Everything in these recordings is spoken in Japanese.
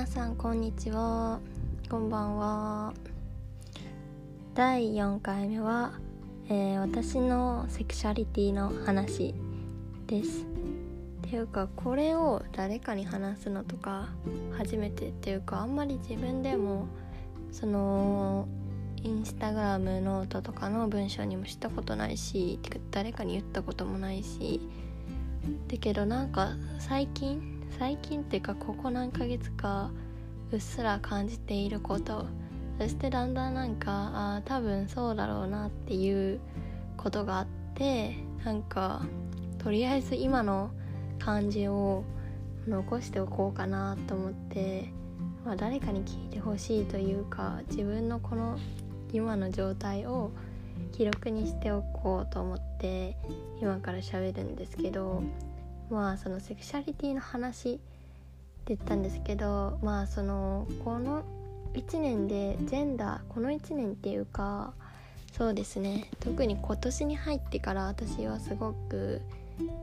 皆さんこんにちは。こんばんは。第4回目は、えー、私のセクシャリティの話です。っていうかこれを誰かに話すのとか初めてっていうかあんまり自分でもそのインスタグラムノートとかの文章にもしたことないし誰かに言ったこともないし。だけどなんか最近最近っていうかここ何ヶ月かうっすら感じていること。そしてだんだんなんかあ多分そうだろうなっていうことがあってなんかとりあえず今の感じを残しておこうかなと思って、まあ、誰かに聞いてほしいというか自分のこの今の状態を記録にしておこうと思って今から喋るんですけどまあそのセクシャリティの話って言ったんですけどまあそのこの1年でジェンダーこの1年っていうかそうですね特に今年に入ってから私はすごく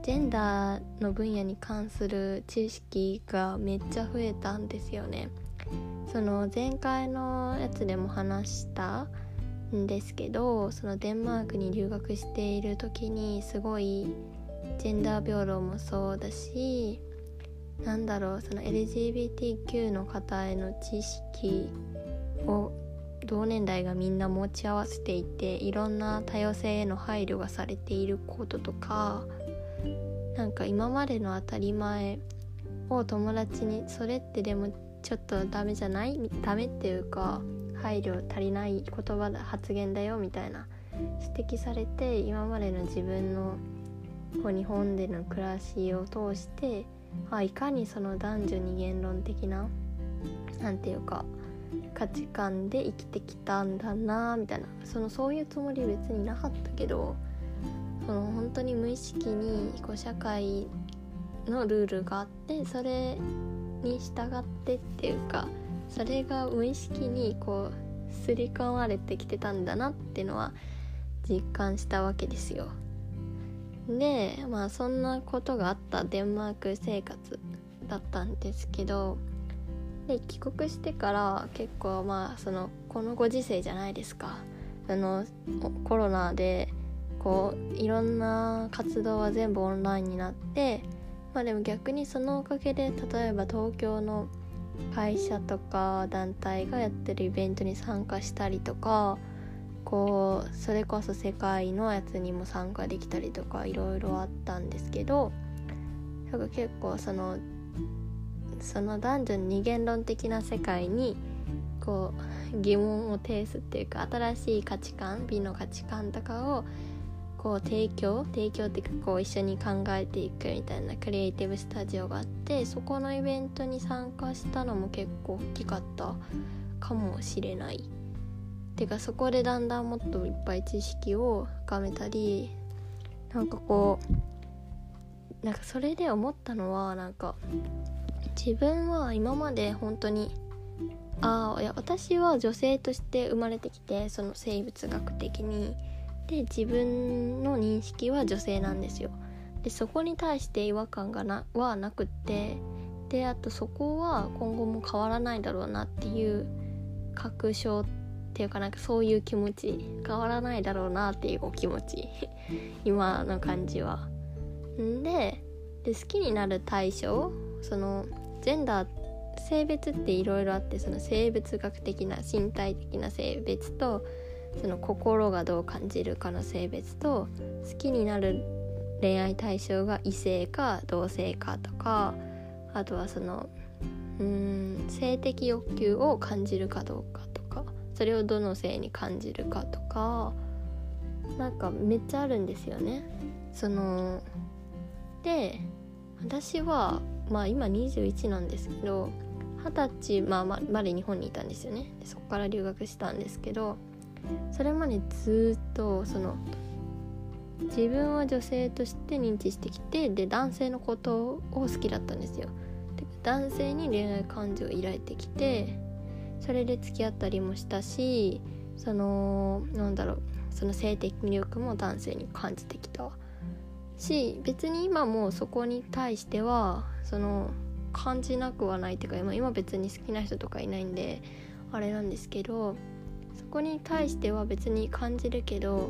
ジェンダーの分野に関する知識がめっちゃ増えたんですよね。その前回のやつでも話したんですけどそのデンマークに留学している時にすごいジェンダー平等もそうだしなんだろうその LGBTQ の方への知識を同年代がみんな持ち合わせていていろんな多様性への配慮がされていることとかなんか今までの当たり前を友達にそれってでもちょっとダメじゃない？ダメっていうか配慮足りない言葉だ発言だよみたいな指摘されて今までの自分のこう日本での暮らしを通してあいかにその男女二元論的な何て言うか価値観で生きてきたんだなみたいなそのそういうつもり別になかったけどその本当に無意識にこう社会のルールがあってそれに従ってっていうかそれが無意識にこう刷り込まれてきてたんだなっていうのは実感したわけですよ。でまあそんなことがあったデンマーク生活だったんですけどで帰国してから結構まあそのこのご時世じゃないですか。あのコロナでこういろんな活動は全部オンラインになってまあでも逆にそのおかげで例えば東京の会社とか団体がやってるイベントに参加したりとかこうそれこそ世界のやつにも参加できたりとかいろいろあったんですけどなんか結構そのその男女二元論的な世界にこう疑問を呈すっていうか新しい価値観美の価値観とかをこう提供提供っていうかこう一緒に考えていくみたいなクリエイティブスタジオがあってそこのイベントに参加したのも結構大きかったかもしれない。てかそこでだんだんもっといっぱい知識を深めたりなんかこうなんかそれで思ったのはなんか自分は今まで本当にああいや私は女性として生まれてきてその生物学的に。で自分の認識は女性なんですよ。でそこに対して違和感がなはなくって。であとそこは今後も変わらないだろうなっていう確証っていうかなんかそういう気持ち変わらないだろうなっていうお気持ち 今の感じは。んでで好きになる対象そのジェンダー性別っていろいろあってその生物学的な身体的な性別とその心がどう感じるかの性別と好きになる恋愛対象が異性か同性かとかあとはそのうん性的欲求を感じるかどうかそれをどの性に感じるかとかなんかめっちゃあるんですよね。そので私はまあ今21なんですけど二十歳、まあ、まで日本にいたんですよねでそこから留学したんですけどそれまでずっとその自分は女性として認知してきてで男性のことを好きだったんですよで男性に恋愛感情を抱いてきてそれで付き合ったりもしたしそのなんだろうその性的魅力も男性に感じてきたし別に今もそこに対してはその感じなくはないっていうか今今別に好きな人とかいないんであれなんですけどそこに対しては別に感じるけど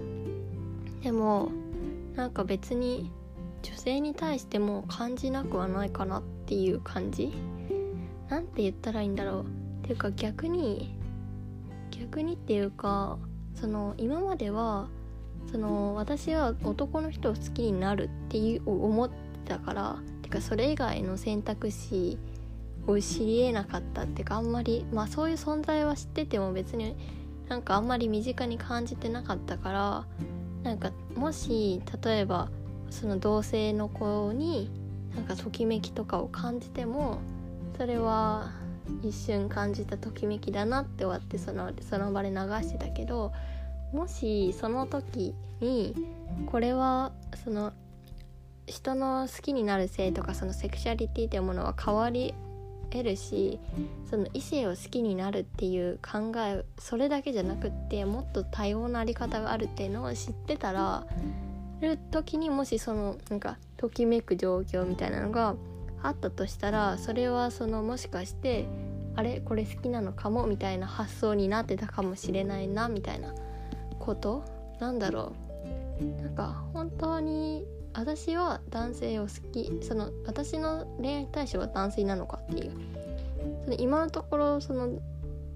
でもなんか別に女性に対しても感じなくはないかなっていう感じ？なんて言ったらいいんだろう。ていうか逆に逆にっていうかその今まではその私は男の人を好きになるっていう思ってたからてかそれ以外の選択肢を知りえなかったっていうかあんまりまあそういう存在は知ってても別になんかあんまり身近に感じてなかったからなんかもし例えばその同性の子になんかときめきとかを感じてもそれは一瞬感じたときめきだなって終わってそのその場で流してたけどもしその時にこれはその人の好きになる性とかそのセクシャリティというものは変わり得るしその異性を好きになるっていう考えそれだけじゃなくってもっと多様なあり方があるっていうのを知ってたらる時にもしそのなんかときめく状況みたいなのがあったとしたらそれはそのもしかしてあれこれ好きなのかもみたいな発想になってたかもしれないなみたいなこと？なんだろう？なんか本当に私は男性を好きその私の恋愛対象は男性なのかっていう。その今のところその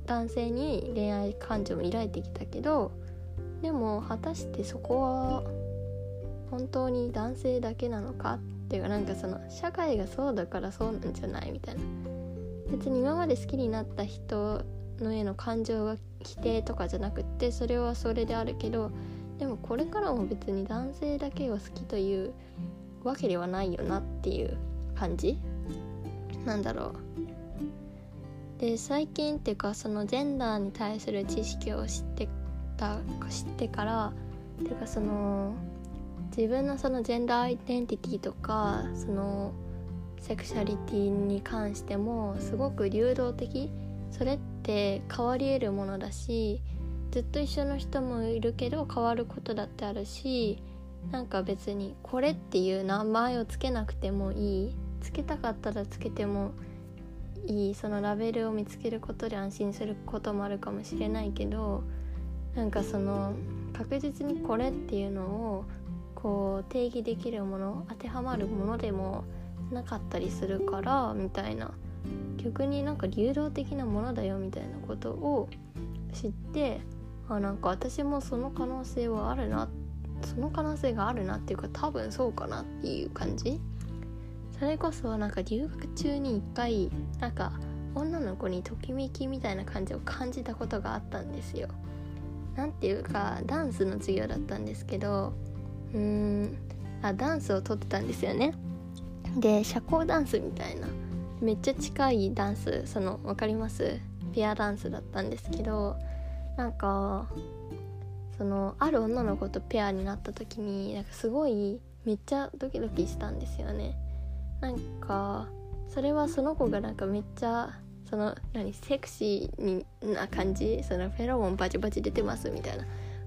男性に恋愛感情も抱いてきたけどでも果たしてそこは本当に男性だけなのかっていうかなんかその社会がそうだからそうなんじゃないみたいな別に今まで好きになった人のへの感情が否定とかじゃなくってそれはそれであるけどでもこれからも別に男性だけを好きというわけではないよなっていう感じ？なんだろう。で最近っていうかそのジェンダーに対する知識を知ってた知ってからっていうかその自分のそのジェンダーアイデンティティとかそのセクシャリティに関してもすごく流動的。それって変わり得るものだしずっと一緒の人もいるけど変わることだってあるしなんか別にこれっていう名前を付けなくてもいい。つけたかったらつけてもいい。そのラベルを見つけることで安心することもあるかもしれないけどなんかその確実にこれっていうのをこう定義できるもの当てはまるものでもなかったりするからみたいな。逆になんか流動的なものだよみたいなことを知ってあなんか私もその可能性はあるなその可能性があるなっていうか多分そうかなっていう感じ。それこそなんか留学中に一回なんか女の子にときめきみたいな感じを感じたことがあったんですよ。なんていうかダンスの授業だったんですけどうーん。あダンスをとってたんですよね。で社交ダンスみたいな。めっちゃ近いダンスその分かります？ペアダンスだったんですけどなんかそのある女の子とペアになった時になんかすごいめっちゃドキドキしたんですよね。なんかそれはその子がなんかめっちゃその何セクシーにな感じ？そのフェロモンバチバチ出てますみたいな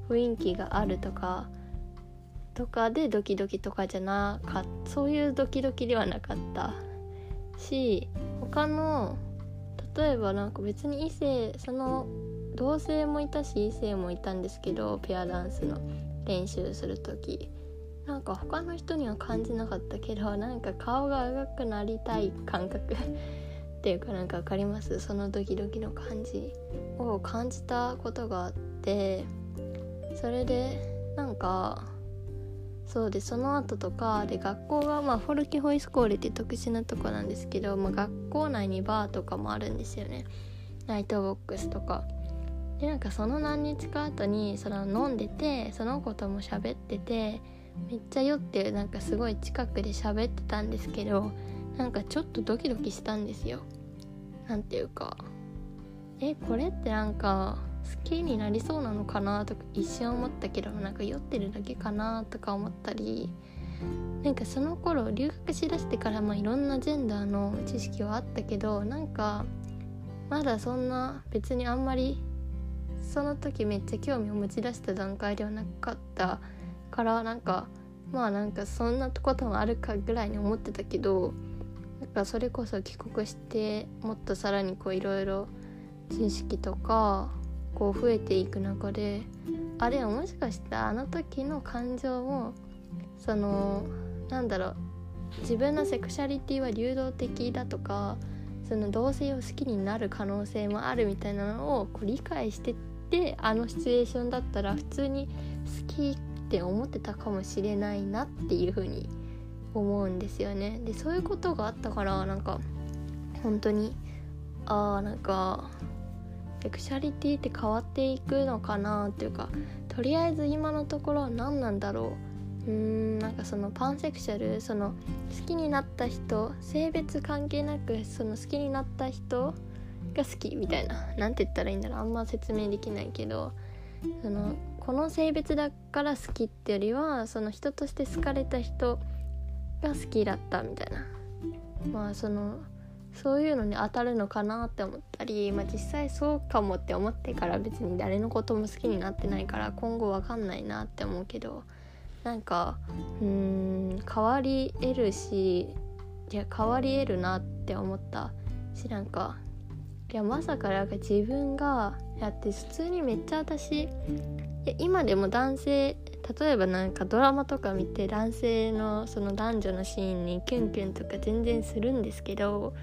雰囲気があるとかとかでドキドキとかじゃなかった。そういうドキドキではなかったし他の例えばなんか別に異性その同性もいたし異性もいたんですけどペアダンスの練習する時。なんか他の人には感じなかったけどなんか顔が赤くなりたい感覚 っていうかなんか分かります？そのドキドキの感じを感じたことがあってそれでなんかそうでその後とかで学校がまあフォルケホイスコールって特殊なとこなんですけど、まあ、学校内にバーとかもあるんですよね。ナイトボックスとか。でなんかその何日か後にその飲んでてその子とも喋っててめっちゃ酔ってなんかすごい近くで喋ってたんですけどなんかちょっとドキドキしたんですよ。なんていうか。えこれってなんか好きになりそうなのかなとか一瞬思ったけどなんか酔ってるだけかなとか思ったりなんかその頃留学しだしてからまあいろんなジェンダーの知識はあったけどなんかまだそんな別にあんまりその時めっちゃ興味を持ち出した段階ではなかったからなんかまあなんかそんなこともあるかぐらいに思ってたけどなんかそれこそ帰国してもっとさらにこういろいろ知識とかこう増えていく中であれはもしかしたあの時の感情もそのなんだろう自分のセクシャリティは流動的だとかその同性を好きになる可能性もあるみたいなのをこう理解してってあのシチュエーションだったら普通に好きって思ってたかもしれないなっていう風に思うんですよね。でそういうことがあったからなんか本当にああなんかセクシャリティって変わっていくのかなっていうかとりあえず今のところは何なんだろう。うーんなんかそのパンセクシャルその好きになった人性別関係なくその好きになった人が好きみたいな。何て言ったらいいんだろう。あんま説明できないけどそのこの性別だから好きってよりはその人として好かれた人が好きだったみたいな。まあそのそういうのに当たるのかなって思ったり、まあ、実際そうかもって思ってから別に誰のことも好きになってないから今後わかんないなって思うけどなんかうん変わり得るしいや変わり得るなって思った。しなんかいやまさかなんか自分がやって普通にめっちゃ私いや今でも男性例えばなんかドラマとか見て男性のその男女のシーンにキュンキュンとか全然するんですけど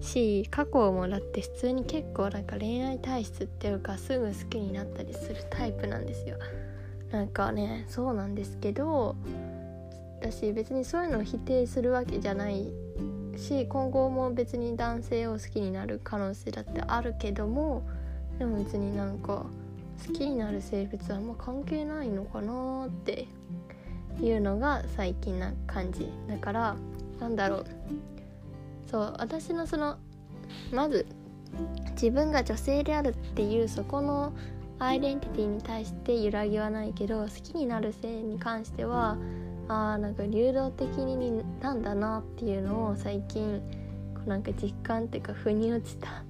し過去をもだって普通に結構なんか恋愛体質っていうかすぐ好きになったりするタイプなんですよ。なんかねそうなんですけど私別にそういうのを否定するわけじゃないし今後も別に男性を好きになる可能性だってあるけどもでも別になんか好きになる性別はあんま関係ないのかなっていうのが最近な感じだからなんだろう。そう私のそのまず自分が女性であるっていうそこのアイデンティティに対して揺らぎはないけど好きになる性に関してはあーなんか流動的になんだなっていうのを最近こうなんか実感っていうか腑に落ちた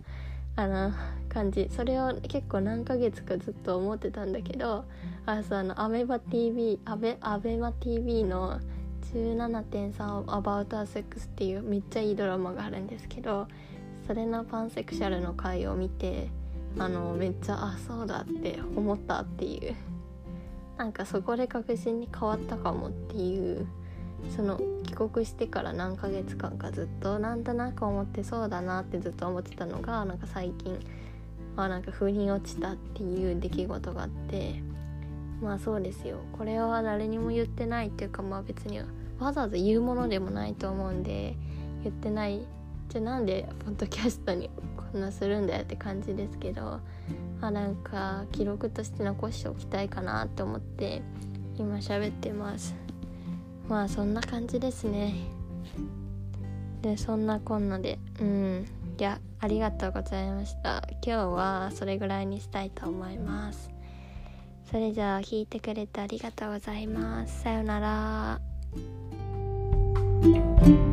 あの感じ。それを結構何ヶ月かずっと思ってたんだけどあそうあのアメバ TV アベアベマ TV の17.3 About a Sex っていうめっちゃいいドラマがあるんですけどそれのパンセクシャルの回を見てあのめっちゃあそうだって思ったっていう。なんかそこで確信に変わったかもっていうその帰国してから何ヶ月間かずっとなんとなく思ってそうだなってずっと思ってたのがなんか最近あなんか腑に落ちたっていう出来事があって。まあそうですよ。これは誰にも言ってないっていうかまあ別にわざわざ言うものでもないと思うんで言ってない。じゃあなんでポッドキャストにこんなするんだよって感じですけどあなんか記録として残しておきたいかなって思って今喋ってます。まあそんな感じですね。でそんなこんなで。うん。いやありがとうございました。今日はそれぐらいにしたいと思います。それじゃあ聞いてくれてありがとうございます。さようなら。Música